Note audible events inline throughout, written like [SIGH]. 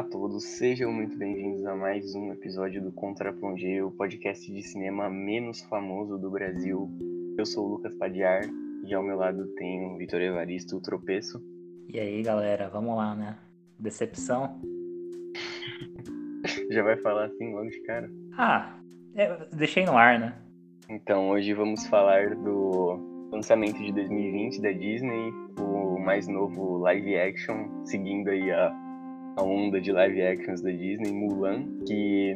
Olá a todos, sejam muito bem-vindos a mais um episódio do Contraplongé, o podcast de cinema menos famoso do Brasil. Eu sou o Lucas Padiar e ao meu lado tem o Vitor Evaristo, o Tropeço. E aí, galera, vamos lá, né? Decepção? [LAUGHS] Já vai falar assim logo de cara? Ah, é, deixei no ar, né? Então, hoje vamos falar do lançamento de 2020 da Disney, o mais novo live action, seguindo aí a a onda de live actions da Disney, Mulan, que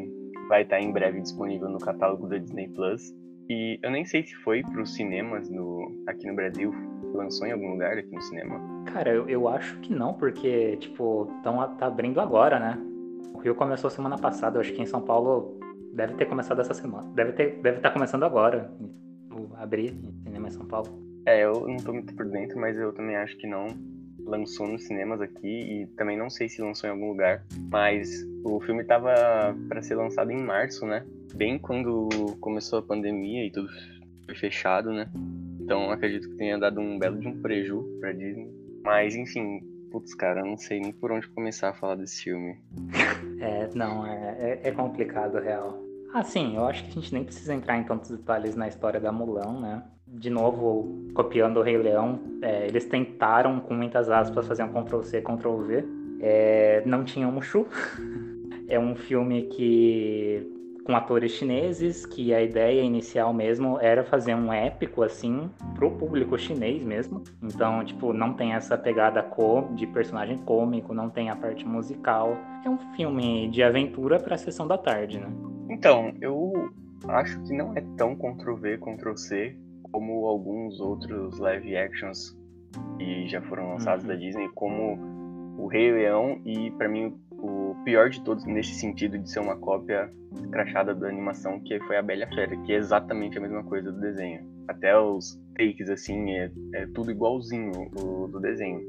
vai estar em breve disponível no catálogo da Disney Plus. E eu nem sei se foi para os cinemas no, aqui no Brasil, lançou em algum lugar aqui no cinema. Cara, eu, eu acho que não, porque, tipo, tão, tá abrindo agora, né? O Rio começou semana passada, eu acho que em São Paulo deve ter começado essa semana. Deve ter, deve estar tá começando agora, abrir em cinema em São Paulo. É, eu não tô muito por dentro, mas eu também acho que não lançou nos cinemas aqui e também não sei se lançou em algum lugar, mas o filme estava para ser lançado em março, né? Bem quando começou a pandemia e tudo foi fechado, né? Então acredito que tenha dado um belo de um preju para Disney. Mas enfim, putz, cara, eu não sei nem por onde começar a falar desse filme. [LAUGHS] É, não, é, é, é complicado, real. Ah, sim, eu acho que a gente nem precisa entrar em tantos detalhes na história da Mulan, né? de novo, copiando o Rei Leão, é, eles tentaram, com muitas aspas, fazer um Ctrl-C, Ctrl-V. É, não tinha Mushu. [LAUGHS] é um filme que com atores chineses, que a ideia inicial mesmo era fazer um épico assim pro público chinês mesmo. Então, tipo, não tem essa pegada de personagem cômico, não tem a parte musical. É um filme de aventura para sessão da tarde, né? Então, eu acho que não é tão Ctrl V, Ctrl C como alguns outros live actions que já foram lançados uhum. da Disney, como o Rei Leão e para mim o pior de todos nesse sentido de ser uma cópia crachada da animação, que foi a Bela Fera, que é exatamente a mesma coisa do desenho. Até os takes assim é, é tudo igualzinho o, do desenho.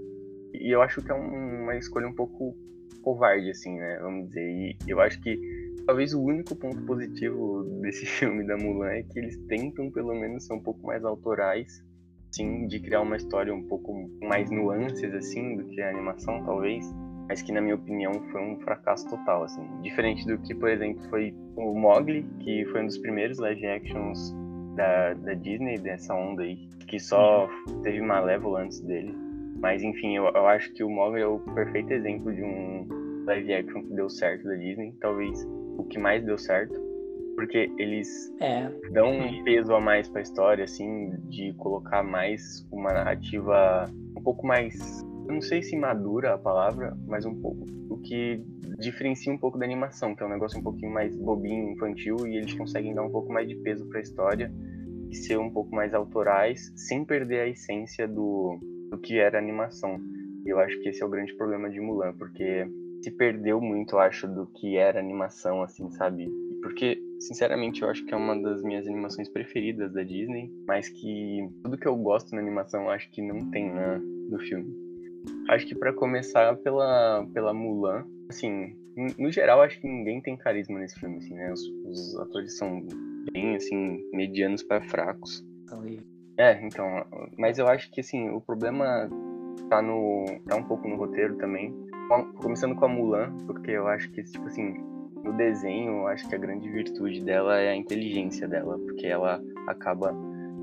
E eu acho que é um, uma escolha um pouco covarde assim, né, vamos dizer. E eu acho que talvez o único ponto positivo desse [LAUGHS] filme da Mulan é que eles tentam pelo menos ser um pouco mais autorais, sim, de criar uma história um pouco mais nuances assim do que a animação talvez, mas que na minha opinião foi um fracasso total assim, diferente do que por exemplo foi o Mowgli, que foi um dos primeiros live actions da, da Disney dessa onda aí, que só teve Malévola antes dele. Mas enfim, eu, eu acho que o Mowgli é o perfeito exemplo de um live action que deu certo da Disney, talvez o que mais deu certo, porque eles é. dão um peso a mais para a história, assim, de colocar mais uma narrativa um pouco mais, eu não sei se madura a palavra, mas um pouco o que diferencia um pouco da animação, que é um negócio um pouquinho mais bobinho, infantil, e eles conseguem dar um pouco mais de peso para a história e ser um pouco mais autorais, sem perder a essência do, do que era a animação. E eu acho que esse é o grande problema de Mulan, porque se perdeu muito, eu acho, do que era animação, assim, sabe? Porque, sinceramente, eu acho que é uma das minhas animações preferidas da Disney, mas que tudo que eu gosto na animação eu acho que não tem na, no filme. Acho que para começar pela, pela Mulan, assim, no geral acho que ninguém tem carisma nesse filme, assim, né? Os, os atores são bem, assim, medianos para fracos. É, então, mas eu acho que, assim, o problema tá no tá um pouco no roteiro também começando com a Mulan, porque eu acho que, tipo assim, no desenho, eu acho que a grande virtude dela é a inteligência dela, porque ela acaba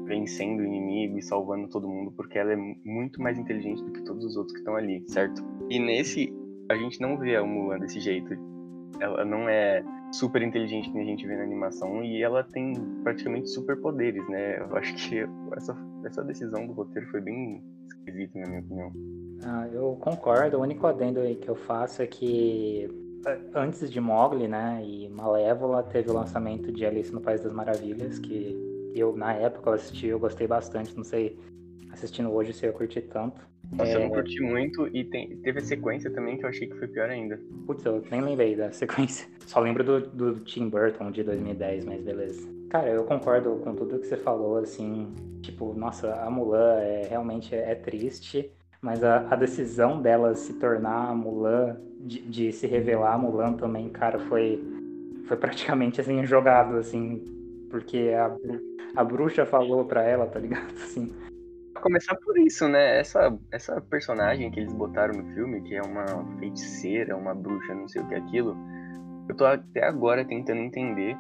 vencendo o inimigo e salvando todo mundo, porque ela é muito mais inteligente do que todos os outros que estão ali, certo? E nesse, a gente não vê a Mulan desse jeito. Ela não é super inteligente que a gente vê na animação e ela tem praticamente superpoderes, né? Eu acho que essa, essa decisão do roteiro foi bem esquisita, na minha opinião. Ah, eu concordo. O único adendo aí que eu faço é que antes de Mogli, né, e Malévola, teve o lançamento de Alice no País das Maravilhas, que eu, na época, eu assisti, eu gostei bastante. Não sei, assistindo hoje, se eu curti tanto. Nossa, é... eu não curti muito e tem, teve a sequência também que eu achei que foi pior ainda. Putz, eu nem lembrei da [LAUGHS] sequência. Só lembro do, do Tim Burton de 2010, mas beleza. Cara, eu concordo com tudo que você falou, assim. Tipo, nossa, a Mulan é, realmente é, é triste mas a, a decisão dela se tornar Mulan, de, de, se revelar Mulan também, cara, foi, foi praticamente assim, jogado, assim, porque a, a bruxa falou pra ela, tá ligado? [LAUGHS] Assim. começar por isso, né? Essa, essa personagem que eles botaram no filme, que é uma feiticeira, uma bruxa, não sei o que é aquilo, eu tô até agora tentando entender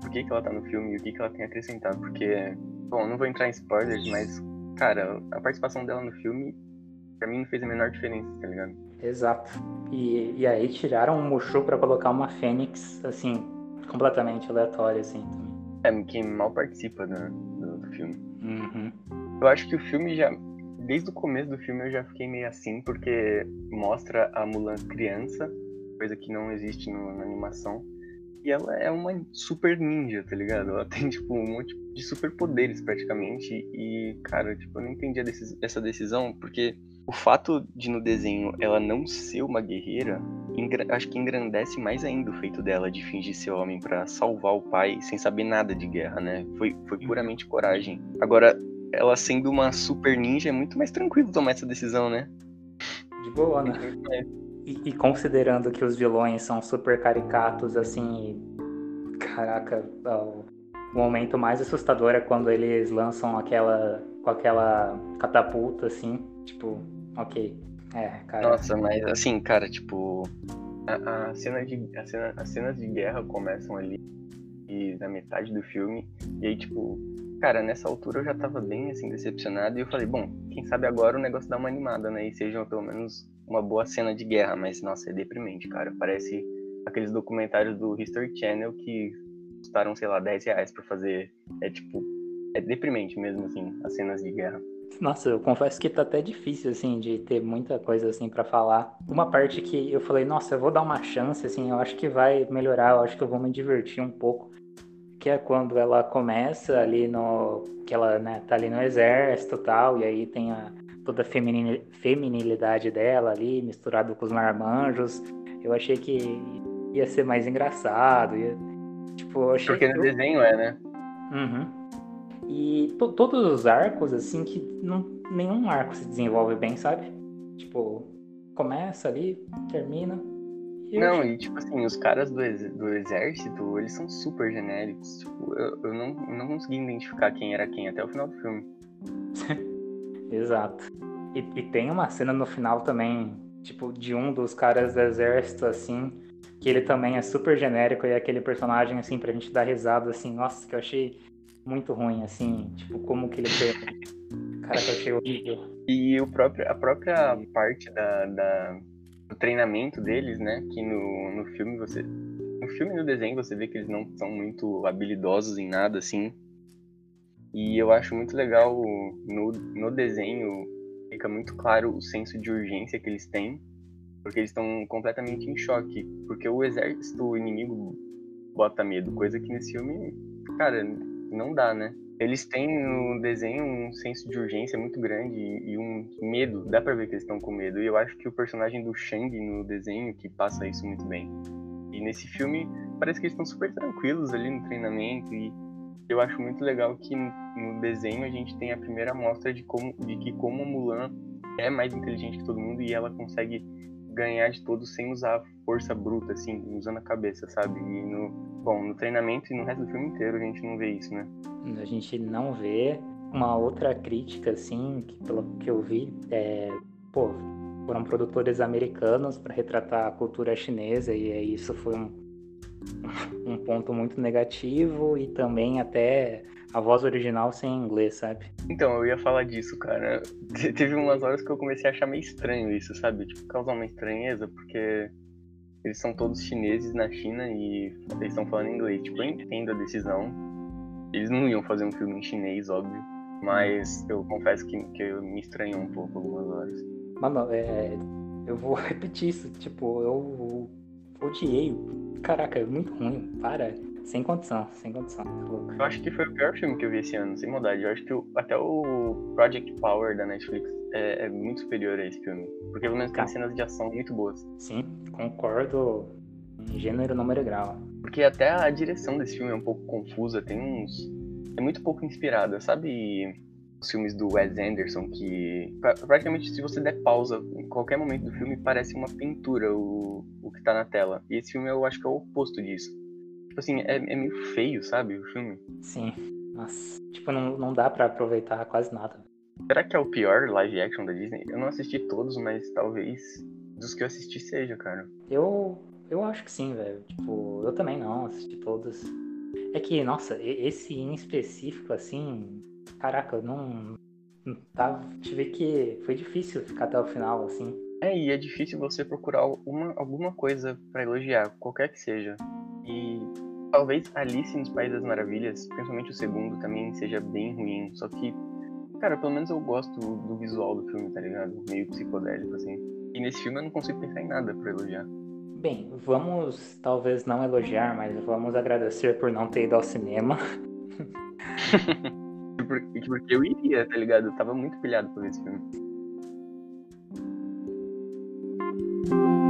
por que, que ela tá no filme e o que, que ela tem acrescentado. Porque, bom, não vou entrar em spoilers, mas, cara, a participação dela no filme, pra mim, não fez a menor diferença, tá ligado? Exato. E, e aí tiraram um Mushu pra colocar uma Fênix, assim, completamente aleatória, assim, também. É, quem mal participa do, do, do filme. Uhum. Eu acho que o filme já. Desde o começo do filme eu já fiquei meio assim, porque mostra a Mulan criança, coisa que não existe no, na animação. E ela é uma super ninja, tá ligado? Ela tem, tipo, um monte de superpoderes praticamente. E, cara, tipo, eu não entendi decis essa decisão, porque o fato de no desenho ela não ser uma guerreira, acho que engrandece mais ainda o feito dela de fingir ser homem para salvar o pai sem saber nada de guerra, né? Foi, foi puramente coragem. Agora, ela sendo uma super ninja, é muito mais tranquilo tomar essa decisão, né? De boa, né? E, considerando que os vilões são super caricatos, assim, caraca, o, o momento mais assustador é quando eles lançam aquela com aquela catapulta, assim, tipo, ok. É, cara. Nossa, mas assim, cara, tipo, a, a cena de, a cena, as cenas de guerra começam ali e na metade do filme, e aí, tipo, cara, nessa altura eu já tava bem, assim, decepcionado, e eu falei, bom, quem sabe agora o negócio dá uma animada, né, e seja pelo menos uma boa cena de guerra, mas, nossa, é deprimente, cara, parece aqueles documentários do History Channel que custaram, sei lá, 10 reais pra fazer, é tipo, é deprimente mesmo, assim, as cenas de guerra. Nossa, eu confesso que tá até difícil, assim, de ter muita coisa, assim, para falar. Uma parte que eu falei, nossa, eu vou dar uma chance, assim, eu acho que vai melhorar, eu acho que eu vou me divertir um pouco. Que é quando ela começa ali no... que ela, né, tá ali no exército e tal, e aí tem a, toda a feminilidade dela ali, misturado com os marmanjos. Eu achei que ia ser mais engraçado, ia... Tipo, achei Porque no desenho é, né? Uhum. E to todos os arcos, assim, que não, nenhum arco se desenvolve bem, sabe? Tipo, começa ali, termina. E não, eu... e tipo assim, os caras do, ex do exército, eles são super genéricos. Tipo, eu, eu não, não consegui identificar quem era quem até o final do filme. [LAUGHS] Exato. E, e tem uma cena no final também, tipo, de um dos caras do exército, assim, que ele também é super genérico e é aquele personagem, assim, pra gente dar risada, assim, nossa, que eu achei muito ruim, assim, tipo, como que ele fez. Cara, que eu achei horrível. E o próprio, a própria parte da, da, do treinamento deles, né? Que no, no filme você. No filme e no desenho você vê que eles não são muito habilidosos em nada, assim. E eu acho muito legal no, no desenho fica muito claro o senso de urgência que eles têm, porque eles estão completamente em choque. Porque o exército inimigo bota medo, coisa que nesse filme, cara, não dá, né? Eles têm no desenho um senso de urgência muito grande e um medo, dá pra ver que eles estão com medo. E eu acho que o personagem do Shang no desenho que passa isso muito bem. E nesse filme parece que eles estão super tranquilos ali no treinamento e eu acho muito legal que no desenho a gente tem a primeira amostra de como de que como a Mulan é mais inteligente que todo mundo e ela consegue ganhar de todos sem usar força bruta, assim, usando a cabeça, sabe? E no, bom, no treinamento e no resto do filme inteiro a gente não vê isso, né? A gente não vê. Uma outra crítica, assim, que pelo que eu vi, é, pô, foram produtores americanos para retratar a cultura chinesa e isso foi um, [LAUGHS] um ponto muito negativo e também até a voz original sem inglês, sabe? Então, eu ia falar disso, cara. Teve umas horas que eu comecei a achar meio estranho isso, sabe? Tipo, causar uma estranheza, porque eles são todos chineses na China e eles estão falando inglês. Tipo, eu entendo a decisão. Eles não iam fazer um filme em chinês, óbvio. Mas eu confesso que, que eu me estranhou um pouco algumas horas. Mano, é, eu vou [LAUGHS] repetir isso. Tipo, eu odiei. Caraca, é muito ruim. Para. Sem condição, sem condição. Eu acho que foi o pior filme que eu vi esse ano, sem maldade. Eu acho que o, até o Project Power da Netflix é, é, muito superior a esse filme. Porque pelo menos tem tá. cenas de ação muito boas. Sim, concordo em gênero, número e grau. Porque até a direção desse filme é um pouco confusa, tem uns. É muito pouco inspirada, sabe? Os filmes do Wes Anderson, que praticamente se você der pausa em qualquer momento do filme, parece uma pintura o, tá na tela. E esse filme eu acho que é o oposto disso Tipo assim, é, é meio feio, sabe, o filme. Sim. Nossa. Tipo, não, não dá para aproveitar quase nada. Será que é o pior live action da Disney? Eu não assisti todos, mas talvez dos que eu assisti seja, cara. Eu, eu acho que sim, velho. Tipo, eu também não assisti todos. É que, nossa, esse em específico, assim, caraca, eu não. não tava, tive que. Foi difícil ficar até o final, assim. É, e é difícil você procurar uma, alguma coisa para elogiar, qualquer que seja. E talvez Alice nos Países das Maravilhas, principalmente o segundo, também seja bem ruim. Só que, cara, pelo menos eu gosto do visual do filme, tá ligado? Meio psicodélico, assim. E nesse filme eu não consigo pensar em nada para elogiar. Bem, vamos talvez não elogiar, mas vamos agradecer por não ter ido ao cinema. [LAUGHS] Porque eu iria, tá ligado? Eu tava muito pilhado por esse filme. Thank you.